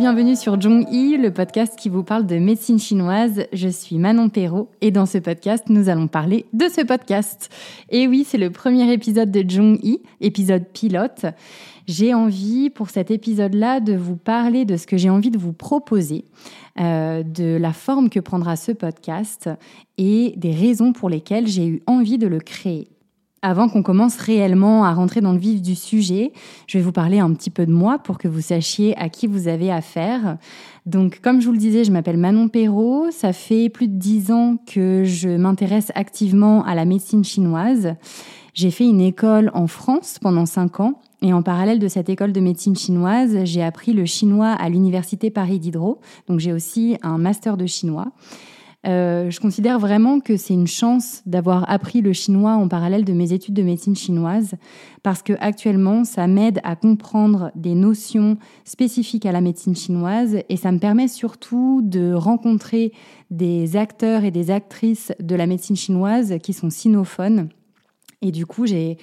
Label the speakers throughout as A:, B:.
A: Bienvenue sur Zhongyi, le podcast qui vous parle de médecine chinoise. Je suis Manon Perrault et dans ce podcast, nous allons parler de ce podcast. Et oui, c'est le premier épisode de Zhongyi, épisode pilote. J'ai envie pour cet épisode-là de vous parler de ce que j'ai envie de vous proposer, euh, de la forme que prendra ce podcast et des raisons pour lesquelles j'ai eu envie de le créer. Avant qu'on commence réellement à rentrer dans le vif du sujet, je vais vous parler un petit peu de moi pour que vous sachiez à qui vous avez affaire. Donc, comme je vous le disais, je m'appelle Manon Perrault. Ça fait plus de dix ans que je m'intéresse activement à la médecine chinoise. J'ai fait une école en France pendant cinq ans. Et en parallèle de cette école de médecine chinoise, j'ai appris le chinois à l'université Paris Diderot. Donc j'ai aussi un master de chinois. Euh, je considère vraiment que c'est une chance d'avoir appris le chinois en parallèle de mes études de médecine chinoise parce que actuellement ça m'aide à comprendre des notions spécifiques à la médecine chinoise et ça me permet surtout de rencontrer des acteurs et des actrices de la médecine chinoise qui sont sinophones. Et du coup j'ai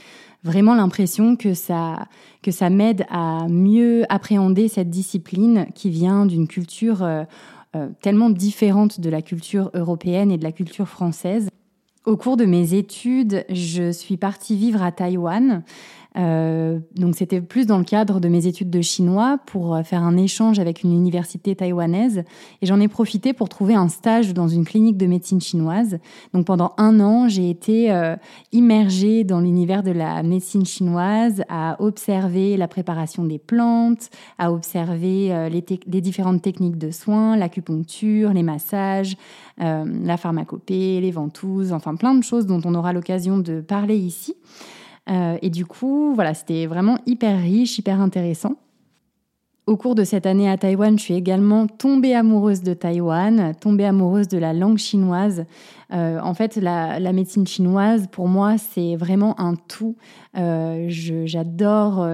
A: vraiment l'impression que ça que ça m'aide à mieux appréhender cette discipline qui vient d'une culture euh, tellement différente de la culture européenne et de la culture française. Au cours de mes études, je suis partie vivre à Taïwan euh, donc c'était plus dans le cadre de mes études de chinois pour euh, faire un échange avec une université taïwanaise et j'en ai profité pour trouver un stage dans une clinique de médecine chinoise. Donc pendant un an, j'ai été euh, immergée dans l'univers de la médecine chinoise, à observer la préparation des plantes, à observer les, les, différentes techniques de soins, l'acupuncture, les massages, la pharmacopée, les ventouses, enfin plein de choses dont on aura l'occasion de parler ici. Euh, et du coup, voilà, c'était vraiment hyper riche, hyper intéressant. Au cours de cette année à Taïwan, je suis également tombée amoureuse de Taïwan, tombée amoureuse de la langue chinoise. Euh, en fait, la, médecine chinoise, pour moi, c'est vraiment un tout. Euh, j'adore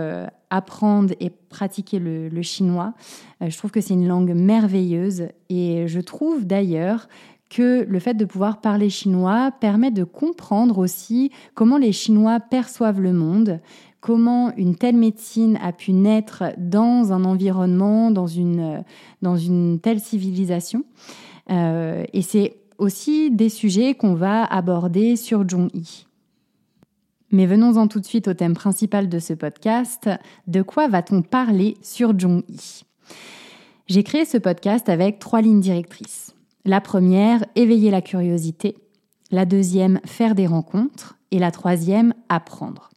A: apprendre et pratiquer le chinois. je trouve que c'est une langue merveilleuse et je trouve d'ailleurs que le fait de pouvoir parler chinois permet de comprendre aussi comment les Chinois perçoivent le monde, comment une telle médecine a pu naître dans un environnement, dans une, dans une telle civilisation. Euh, et c'est aussi des sujets qu'on va aborder sur Zhongyi. Mais venons-en tout de suite au thème principal de ce podcast. De quoi va-t-on parler sur Zhongyi J'ai créé ce podcast avec trois lignes directrices. La première, éveiller la curiosité. La deuxième, faire des rencontres. Et la troisième, apprendre.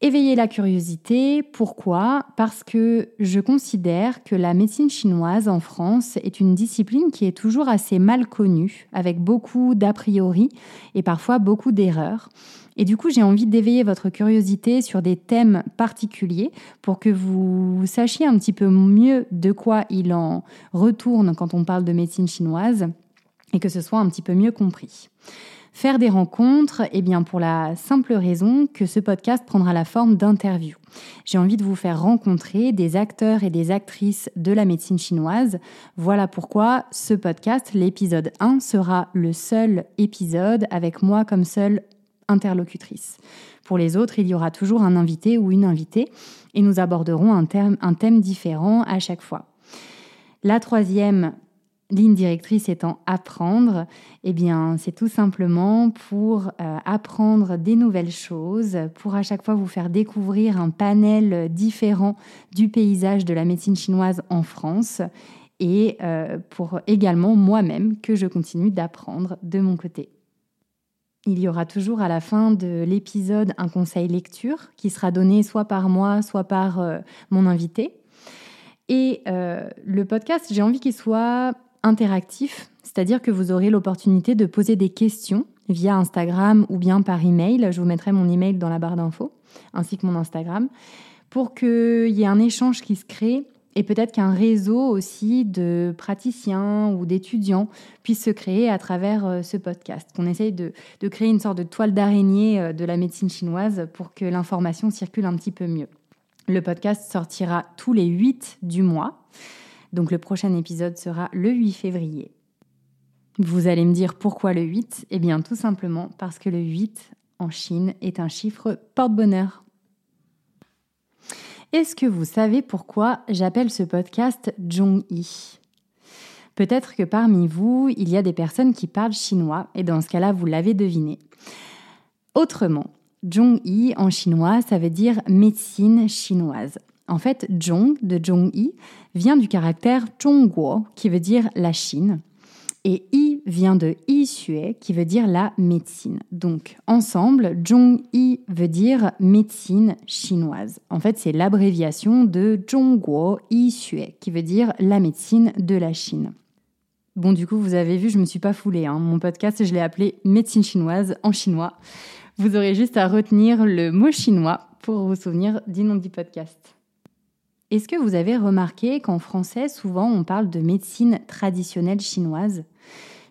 A: Éveiller la curiosité, pourquoi? Parce que je considère que la médecine chinoise en France est une discipline qui est toujours assez mal connue, avec beaucoup d'a priori et parfois beaucoup d'erreurs. Et du coup, j'ai envie d'éveiller votre curiosité sur des thèmes particuliers pour que vous sachiez un petit peu mieux de quoi il en retourne quand on parle de médecine chinoise et que ce soit un petit peu mieux compris. Faire des rencontres, eh bien pour la simple raison que ce podcast prendra la forme d'interviews. J'ai envie de vous faire rencontrer des acteurs et des actrices de la médecine chinoise. Voilà pourquoi ce podcast, l'épisode 1, sera le seul épisode avec moi comme seule interlocutrice. Pour les autres, il y aura toujours un invité ou une invitée et nous aborderons un, thème différent à chaque fois. La troisième ligne directrice étant apprendre, eh bien, c'est tout simplement pour euh, apprendre des nouvelles choses, pour à chaque fois vous faire découvrir un panel différent du paysage de la médecine chinoise en France et euh, pour également moi-même que je continue d'apprendre de mon côté. Il y aura toujours à la fin de l'épisode un conseil lecture qui sera donné soit par moi, soit par euh, mon invité. Et le podcast, j'ai envie qu'il soit interactif, c'est-à-dire que vous aurez l'opportunité de poser des questions via Instagram ou bien par email. Je vous mettrai mon email dans la barre d'infos, ainsi que mon Instagram, pour qu'il y ait un échange qui se crée et peut-être qu'un réseau aussi de praticiens ou d'étudiants puisse se créer à travers euh, ce podcast. Qu'on essaye de, créer une sorte de toile d'araignée euh, de la médecine chinoise pour que l'information circule un petit peu mieux. Le podcast sortira tous les 8 du mois. Donc le prochain épisode sera le 8 février. Vous allez me dire pourquoi le 8 Eh bien tout simplement parce que le 8 en Chine est un chiffre porte-bonheur. Est-ce que vous savez pourquoi j'appelle ce podcast Zhongyi Peut-être que parmi vous, il y a des personnes qui parlent chinois, et dans ce cas-là, vous l'avez deviné. Autrement, Zhongyi en chinois, ça veut dire médecine chinoise. En fait, Zhong de Zhongyi vient du caractère Zhongguo, qui veut dire la Chine. Et Yi vient de Yi Xue, qui veut dire la médecine. Donc, ensemble, Zhongyi veut dire médecine chinoise. En fait, c'est l'abréviation de Zhongguo Yi Xue, qui veut dire la médecine de la Chine. Bon, du coup, vous avez vu, je ne me suis pas foulée. Hein. Mon podcast, je l'ai appelé médecine chinoise en chinois. Vous aurez juste à retenir le mot chinois pour vous souvenir du nom du podcast. Est-ce que vous avez remarqué qu'en français, souvent, on parle de médecine traditionnelle chinoise?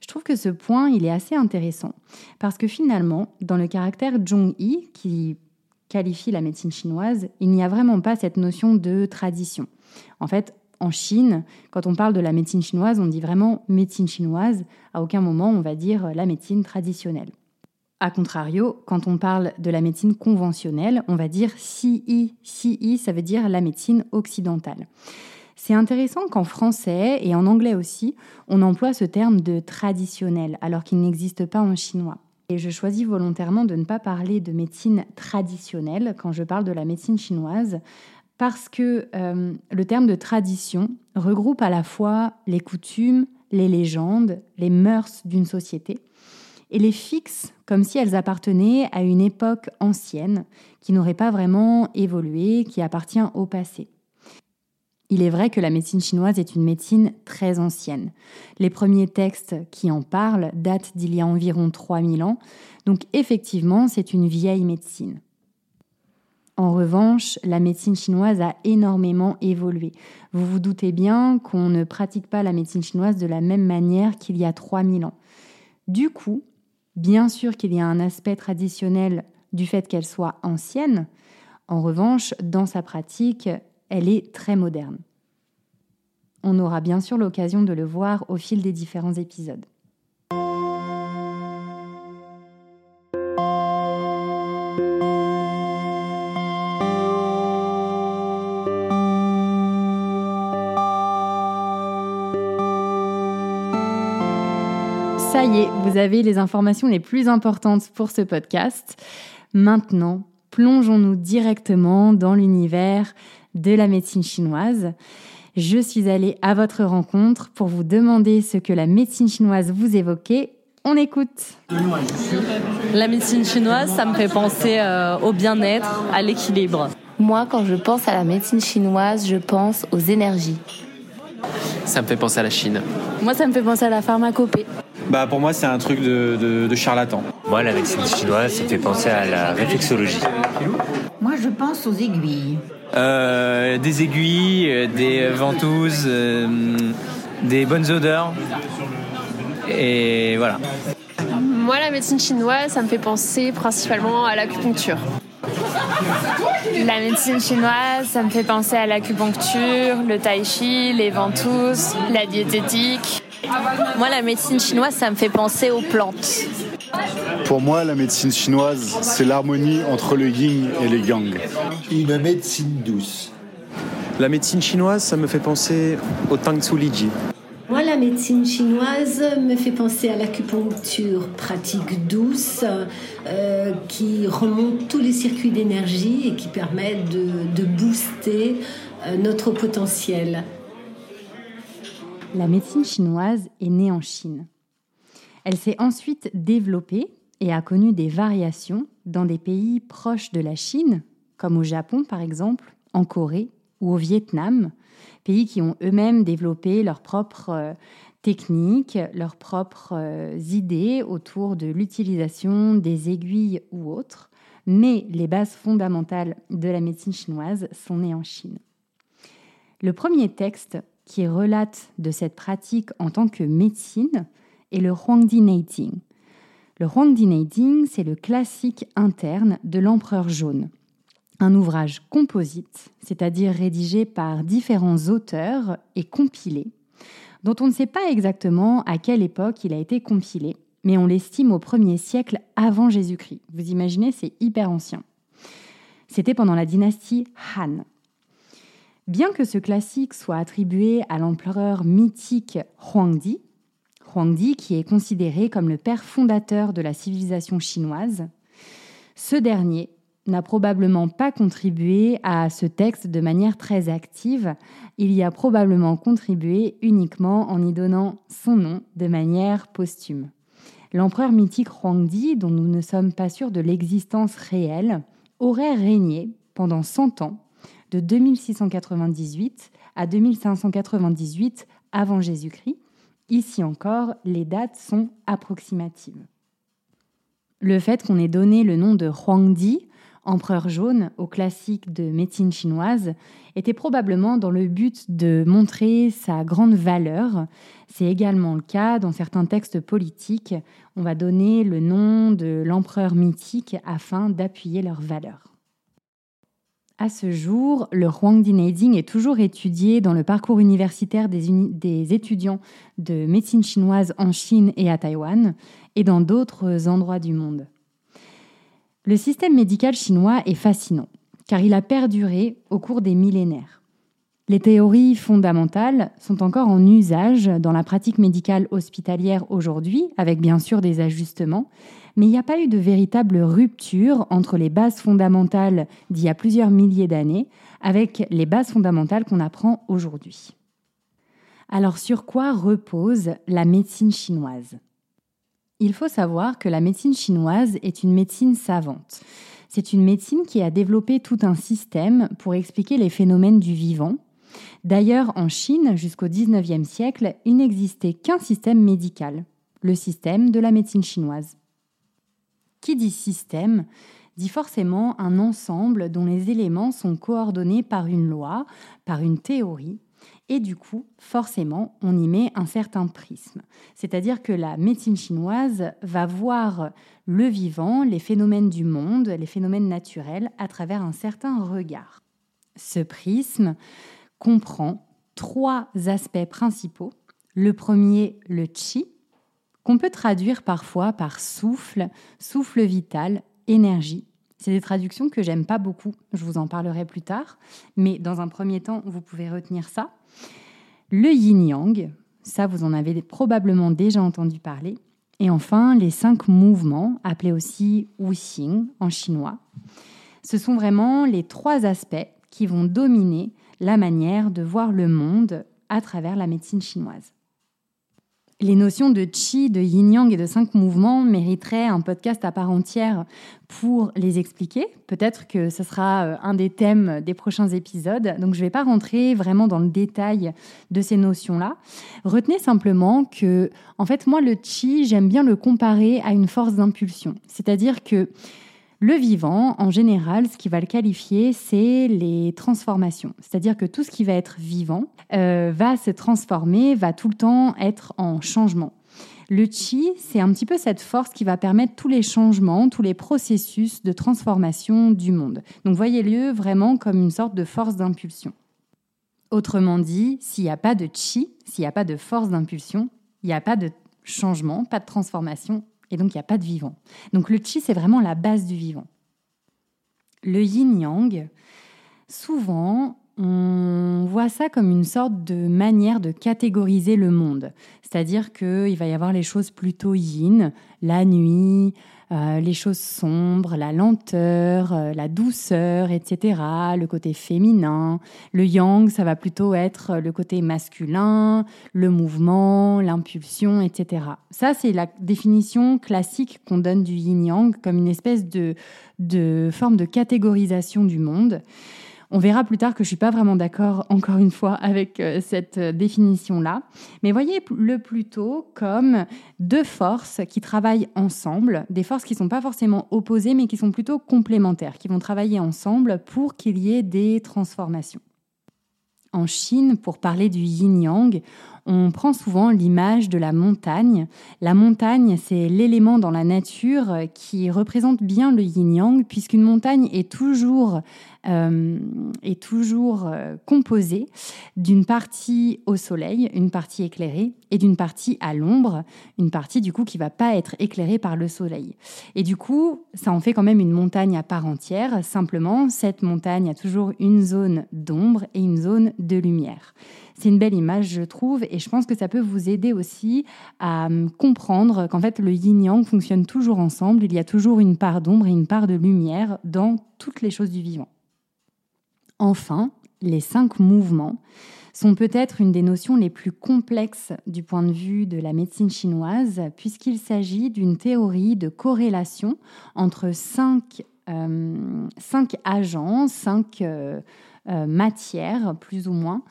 A: Je trouve que ce point, il est assez intéressant. Parce que finalement, dans le caractère Zhongyi, qui qualifie la médecine chinoise, il n'y a vraiment pas cette notion de tradition. En fait, en Chine, quand on parle de la médecine chinoise, on dit vraiment médecine chinoise. À aucun moment, on va dire la médecine traditionnelle. A contrario, quand on parle de la médecine conventionnelle, on va dire CI. CI, ça veut dire la médecine occidentale. C'est intéressant qu'en français et en anglais aussi, on emploie ce terme de traditionnel, alors qu'il n'existe pas en chinois. Et je choisis volontairement de ne pas parler de médecine traditionnelle quand je parle de la médecine chinoise, parce que euh, le terme de tradition regroupe à la fois les coutumes, les légendes, les mœurs d'une société, et les fixe comme si elles appartenaient à une époque ancienne qui n'aurait pas vraiment évolué, qui appartient au passé. Il est vrai que la médecine chinoise est une médecine très ancienne. Les premiers textes qui en parlent datent d'il y a environ 3000 ans, donc effectivement c'est une vieille médecine. En revanche, la médecine chinoise a énormément évolué. Vous vous doutez bien qu'on ne pratique pas la médecine chinoise de la même manière qu'il y a 3000 ans. Du coup, Bien sûr qu'il y a un aspect traditionnel du fait qu'elle soit ancienne. En revanche, dans sa pratique, elle est très moderne. On aura bien sûr l'occasion de le voir au fil des différents épisodes. Ça y est, vous avez les informations les plus importantes pour ce podcast. Maintenant, plongeons-nous directement dans l'univers de la médecine chinoise. Je suis allée à votre rencontre pour vous demander ce que la médecine chinoise vous évoquait. On écoute.
B: La médecine chinoise, ça me fait penser euh, au bien-être, à l'équilibre.
C: Moi, quand je pense à la médecine chinoise, je pense aux énergies.
D: Ça me fait penser à la Chine.
C: Moi, ça me fait penser à la pharmacopée.
E: Bah pour moi c'est un truc de, charlatan.
F: Moi la médecine chinoise ça fait penser à la réflexologie.
G: Moi je pense aux aiguilles.
E: Euh, des aiguilles, euh, des ventouses, euh, des bonnes odeurs. Et voilà.
H: Moi la médecine chinoise ça me fait penser principalement à l'acupuncture.
I: La médecine chinoise, ça me fait penser à l'acupuncture, le tai chi, les ventouses, la diététique.
B: Moi, la médecine chinoise, ça me fait penser aux plantes.
J: Pour moi, la médecine chinoise, c'est l'harmonie entre le yin et le yang.
K: Une médecine douce.
L: La médecine chinoise, ça me fait penser au Tang Tzu Liji.
M: Moi, la médecine chinoise me fait penser à l'acupuncture pratique douce euh, qui remonte tous les circuits d'énergie et qui permet de, booster euh, notre potentiel.
A: La médecine chinoise est née en Chine. Elle s'est ensuite développée et a connu des variations dans des pays proches de la Chine, comme au Japon par exemple, en Corée ou au Vietnam, pays qui ont eux-mêmes développé leurs propres euh, techniques, leurs propres euh, idées autour de l'utilisation des aiguilles ou autres, mais les bases fondamentales de la médecine chinoise sont nées en Chine. Le premier texte qui relate de cette pratique en tant que médecine est le Huangdi Neiding. Le Huangdi Neiding, c'est le classique interne de l'empereur jaune. Un ouvrage composite, c'est-à-dire rédigé par différents auteurs et compilé, dont on ne sait pas exactement à quelle époque il a été compilé, mais on l'estime au 1er siècle avant Jésus-Christ. Vous imaginez, c'est hyper ancien. C'était pendant la dynastie Han. Bien que ce classique soit attribué à l'empereur mythique Huangdi, Qui est considéré comme le père fondateur de la civilisation chinoise, ce dernier n'a probablement pas contribué à ce texte de manière très active. Il y a probablement contribué uniquement en y donnant son nom de manière posthume. L'empereur mythique Huangdi, dont nous ne sommes pas sûrs de l'existence réelle, aurait régné pendant 100 ans, de 2698 à 2598 avant Jésus-Christ. Ici encore, les dates sont approximatives. Le fait qu'on ait donné le nom de Huangdi empereur jaune au classique de médecine chinoise était probablement dans le but de montrer sa grande valeur. C'est également le cas dans certains textes politiques. On va donner le nom de l'empereur mythique afin d'appuyer leur valeur. À ce jour, le Huangdi Neiding est toujours étudié dans le parcours universitaire des, étudiants de médecine chinoise en Chine et à Taïwan et dans d'autres endroits du monde. Le système médical chinois est fascinant, car il a perduré au cours des millénaires. Les théories fondamentales sont encore en usage dans la pratique médicale hospitalière aujourd'hui, avec bien sûr des ajustements, mais il n'y a pas eu de véritable rupture entre les bases fondamentales d'il y a plusieurs milliers d'années avec les bases fondamentales qu'on apprend aujourd'hui. Alors sur quoi repose la médecine chinoise? Il faut savoir que la médecine chinoise est une médecine savante. C'est une médecine qui a développé tout un système pour expliquer les phénomènes du vivant. D'ailleurs, en Chine, jusqu'au XIXe siècle, il n'existait qu'un système médical, le système de la médecine chinoise. Qui dit système dit forcément un ensemble dont les éléments sont coordonnés par une loi, par une théorie, et du coup, forcément, on y met un certain prisme. C'est-à-dire que la médecine chinoise va voir le vivant, les phénomènes du monde, les phénomènes naturels, à travers un certain regard. Ce prisme comprend trois aspects principaux. Le premier, le chi, qu'on peut traduire parfois par souffle, souffle vital, énergie. C'est des traductions que j'aime pas beaucoup, je vous en parlerai plus tard, mais dans un premier temps, vous pouvez retenir ça. Le yin-yang, ça vous en avez probablement déjà entendu parler. Et enfin, les cinq mouvements, appelés aussi wuxing en chinois. Ce sont vraiment les trois aspects qui vont dominer la manière de voir le monde à travers la médecine chinoise. Les notions de chi, de yin-yang et de cinq mouvements mériteraient un podcast à part entière pour les expliquer. Peut-être que ce sera euh, un des thèmes des prochains épisodes. Donc je ne vais pas rentrer vraiment dans le détail de ces notions-là. Retenez simplement que, en fait, moi, le chi, j'aime bien le comparer à une force d'impulsion. C'est-à-dire que le vivant, en général, ce qui va le qualifier, c'est les transformations. C'est-à-dire que tout ce qui va être vivant euh, va se transformer, va tout le temps être en changement. Le chi, c'est un petit peu cette force qui va permettre tous les changements, tous les processus de transformation du monde. Donc voyez-le vraiment comme une sorte de force d'impulsion. Autrement dit, s'il n'y a pas de chi, s'il n'y a pas de force d'impulsion, il n'y a pas de changement, pas de transformation, et donc, il n'y a pas de vivant. Donc, le chi, c'est vraiment la base du vivant. Le yin-yang, souvent, on voit ça comme une sorte de manière de catégoriser le monde. C'est-à-dire qu'il va y avoir les choses plutôt yin, la nuit, euh, les choses sombres, la lenteur, euh, la douceur, etc., le côté féminin. Le yang, ça va plutôt être le côté masculin, le mouvement, l'impulsion, etc. Ça, c'est la définition classique qu'on donne du yin-yang comme une espèce de, de forme de catégorisation du monde. On verra plus tard que je suis pas vraiment d'accord, encore une fois, avec euh, cette euh, définition-là. Mais voyez-le plutôt comme deux forces qui travaillent ensemble, des forces qui ne sont pas forcément opposées, mais qui sont plutôt complémentaires, qui vont travailler ensemble pour qu'il y ait des transformations. En Chine, pour parler du yin-yang, on prend souvent l'image de la montagne. La montagne, c'est l'élément dans la nature qui représente bien le yin-yang, puisqu'une montagne est toujours, euh, est toujours euh, composée d'une partie au soleil, une partie éclairée, et d'une partie à l'ombre, une partie du coup qui va pas être éclairée par le soleil. Et du coup, ça en fait quand même une montagne à part entière. Simplement, cette montagne a toujours une zone d'ombre et une zone de lumière. C'est une belle image, je trouve, et je pense que ça peut vous aider aussi à hum, comprendre qu'en fait, le yin-yang fonctionne toujours ensemble. Il y a toujours une part d'ombre et une part de lumière dans toutes les choses du vivant. Enfin, les cinq mouvements sont peut-être une des notions les plus complexes du point de vue de la médecine chinoise, puisqu'il s'agit d'une théorie de corrélation entre cinq, cinq agents, cinq euh, matières, plus ou moins,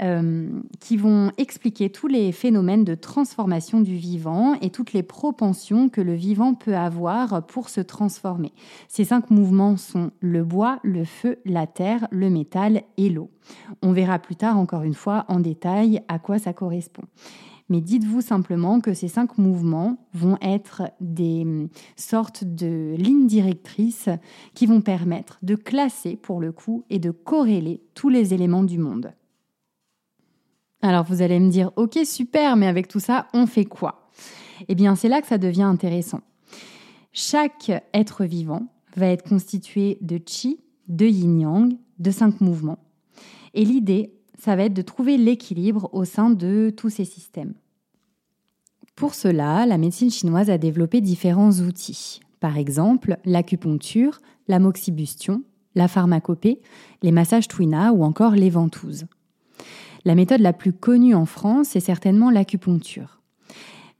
A: euh, qui vont expliquer tous les phénomènes de transformation du vivant et toutes les propensions que le vivant peut avoir pour se transformer. Ces cinq mouvements sont le bois, le feu, la terre, le métal et l'eau. On verra plus tard, encore une fois, en détail à quoi ça correspond. Mais dites-vous simplement que ces cinq mouvements vont être des hum, sortes de lignes directrices qui vont permettre de classer pour le coup et de corréler tous les éléments du monde. Alors vous allez me dire, ok super, mais avec tout ça, on fait quoi? Eh bien c'est là que ça devient intéressant. Chaque être vivant va être constitué de chi, de yin-yang, de cinq mouvements. Et l'idée, ça va être de trouver l'équilibre au sein de tous ces systèmes. Pour cela, la médecine chinoise a développé différents outils. Par exemple, l'acupuncture, la moxibustion, la pharmacopée, les massages twina ou encore les ventouses. La méthode la plus connue en France est certainement l'acupuncture.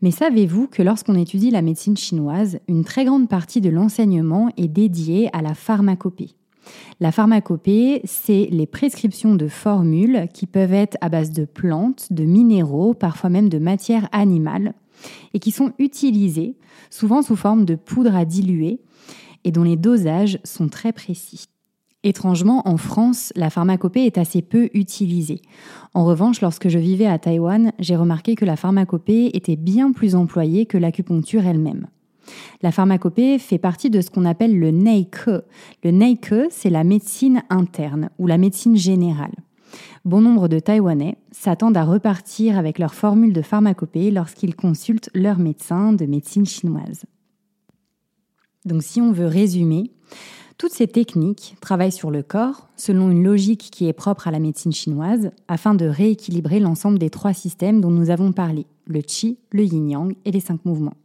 A: Mais savez-vous que lorsqu'on étudie la médecine chinoise, une très grande partie de l'enseignement est dédiée à la pharmacopée? La pharmacopée, c'est les prescriptions de formules qui peuvent être à base de plantes, de minéraux, parfois même de matières animales, et qui sont utilisées souvent sous forme de poudre à diluer et dont les dosages sont très précis. Étrangement, en France, la pharmacopée est assez peu utilisée. En revanche, lorsque je vivais à Taïwan, j'ai remarqué que la pharmacopée était bien plus employée que l'acupuncture elle-même. La pharmacopée fait partie de ce qu'on appelle le Neike. Le Neike, c'est la médecine interne ou la médecine générale. Bon nombre de Taïwanais s'attendent à repartir avec leur formule de pharmacopée lorsqu'ils consultent leur médecin de médecine chinoise. Donc si on veut résumer, toutes ces techniques travaillent sur le corps selon une logique qui est propre à la médecine chinoise afin de rééquilibrer l'ensemble des trois systèmes dont nous avons parlé, le qi, le yin-yang et les cinq mouvements.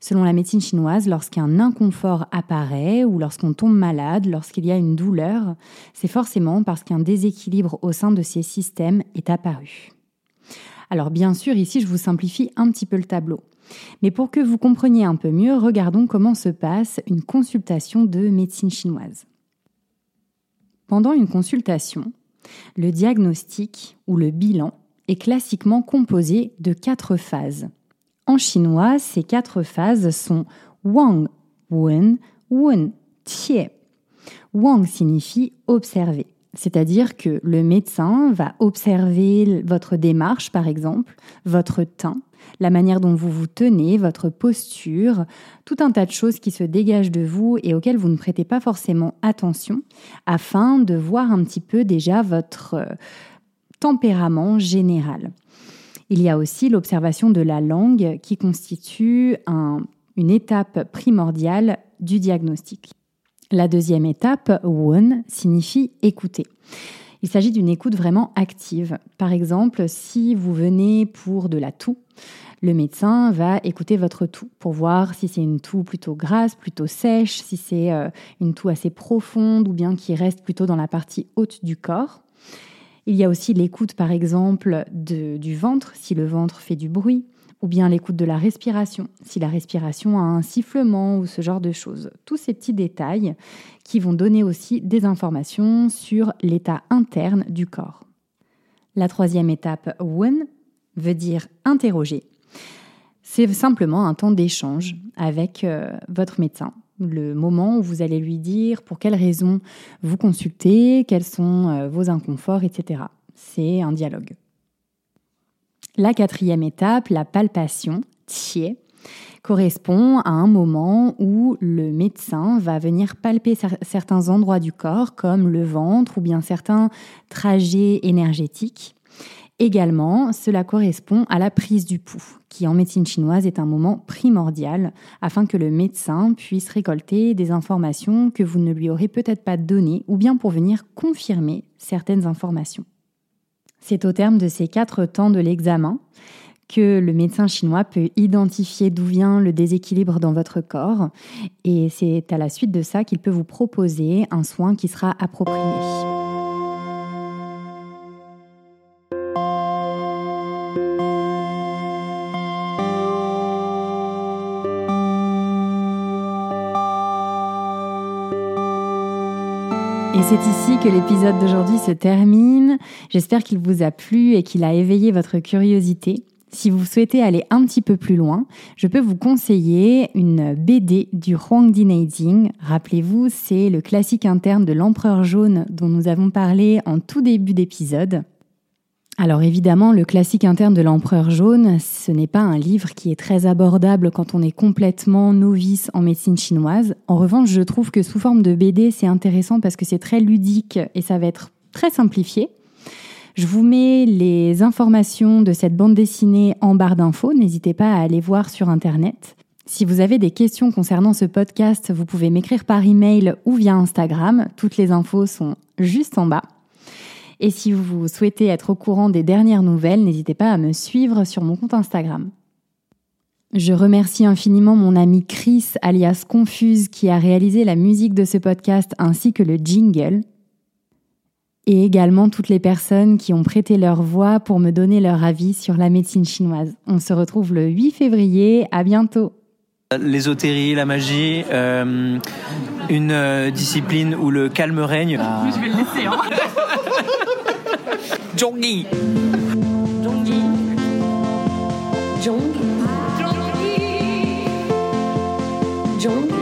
A: Selon la médecine chinoise, lorsqu'un inconfort apparaît ou lorsqu'on tombe malade, lorsqu'il y a une douleur, c'est forcément parce qu'un déséquilibre au sein de ces systèmes est apparu. Alors bien sûr, ici je vous simplifie un petit peu le tableau. Mais pour que vous compreniez un peu mieux, regardons comment se passe une consultation de médecine chinoise. Pendant une consultation, le diagnostic ou le bilan est classiquement composé de quatre phases. En chinois, ces quatre phases sont Wang, Wen, Wen, Tie. Wang signifie observer, c'est-à-dire que le médecin va observer votre démarche, par exemple, votre teint, la manière dont vous vous tenez, votre posture, tout un tas de choses qui se dégagent de vous et auxquelles vous ne prêtez pas forcément attention, afin de voir un petit peu déjà votre euh, tempérament général. Il y a aussi l'observation de la langue qui constitue une étape primordiale du diagnostic. La deuxième étape, won, signifie écouter. Il s'agit d'une écoute vraiment active. Par exemple, si vous venez pour de la toux, le médecin va écouter votre toux pour voir si c'est une toux plutôt grasse, plutôt sèche, si c'est euh, une toux assez profonde ou bien qui reste plutôt dans la partie haute du corps. Il y a aussi l'écoute, par exemple, du ventre, si le ventre fait du bruit, ou bien l'écoute de la respiration, si la respiration a un sifflement ou ce genre de choses. Tous ces petits détails qui vont donner aussi des informations sur l'état interne du corps. La troisième étape, Wen, veut dire interroger. C'est simplement un temps d'échange avec euh, votre médecin le moment où vous allez lui dire pour quelles raisons vous consultez, quels sont euh, vos inconforts, etc. c'est un dialogue. La quatrième étape, la palpation, tié, correspond à un moment où le médecin va venir palper certains endroits du corps, comme le ventre ou bien certains trajets énergétiques. Également, cela correspond à la prise du pouls, qui en médecine chinoise est un moment primordial afin que le médecin puisse récolter des informations que vous ne lui aurez peut-être pas données ou bien pour venir confirmer certaines informations. C'est au terme de ces quatre temps de l'examen que le médecin chinois peut identifier d'où vient le déséquilibre dans votre corps et c'est à la suite de ça qu'il peut vous proposer un soin qui sera approprié. C'est ici que l'épisode d'aujourd'hui se termine. J'espère qu'il vous a plu et qu'il a éveillé votre curiosité. Si vous souhaitez aller un petit peu plus loin, je peux vous conseiller une BD du Huangdi Neijing. Rappelez-vous, c'est le classique interne de l'empereur jaune dont nous avons parlé en tout début d'épisode. Alors évidemment, le classique interne de l'empereur jaune, ce n'est pas un livre qui est très abordable quand on est complètement novice en médecine chinoise. En revanche, je trouve que sous forme de BD, c'est intéressant parce que c'est très ludique et ça va être très simplifié. Je vous mets les informations de cette bande dessinée en barre d'infos. N'hésitez pas à aller voir sur Internet. Si vous avez des questions concernant ce podcast, vous pouvez m'écrire par email ou via Instagram. Toutes les infos sont juste en bas. Et si vous souhaitez être au courant des dernières nouvelles, n'hésitez pas à me suivre sur mon compte Instagram. Je remercie infiniment mon ami Chris, alias Confuse, qui a réalisé la musique de ce podcast ainsi que le jingle et également toutes les personnes qui ont prêté leur voix pour me donner leur avis sur la médecine chinoise. On se retrouve le 8 février, à bientôt.
E: L'ésotérie, la magie, euh, une euh, discipline où le calme règne.
B: Ah. Je vais le laisser. Hein.
E: Zhongyi.
M: Zhongyi. Zhongyi. Zhongyi.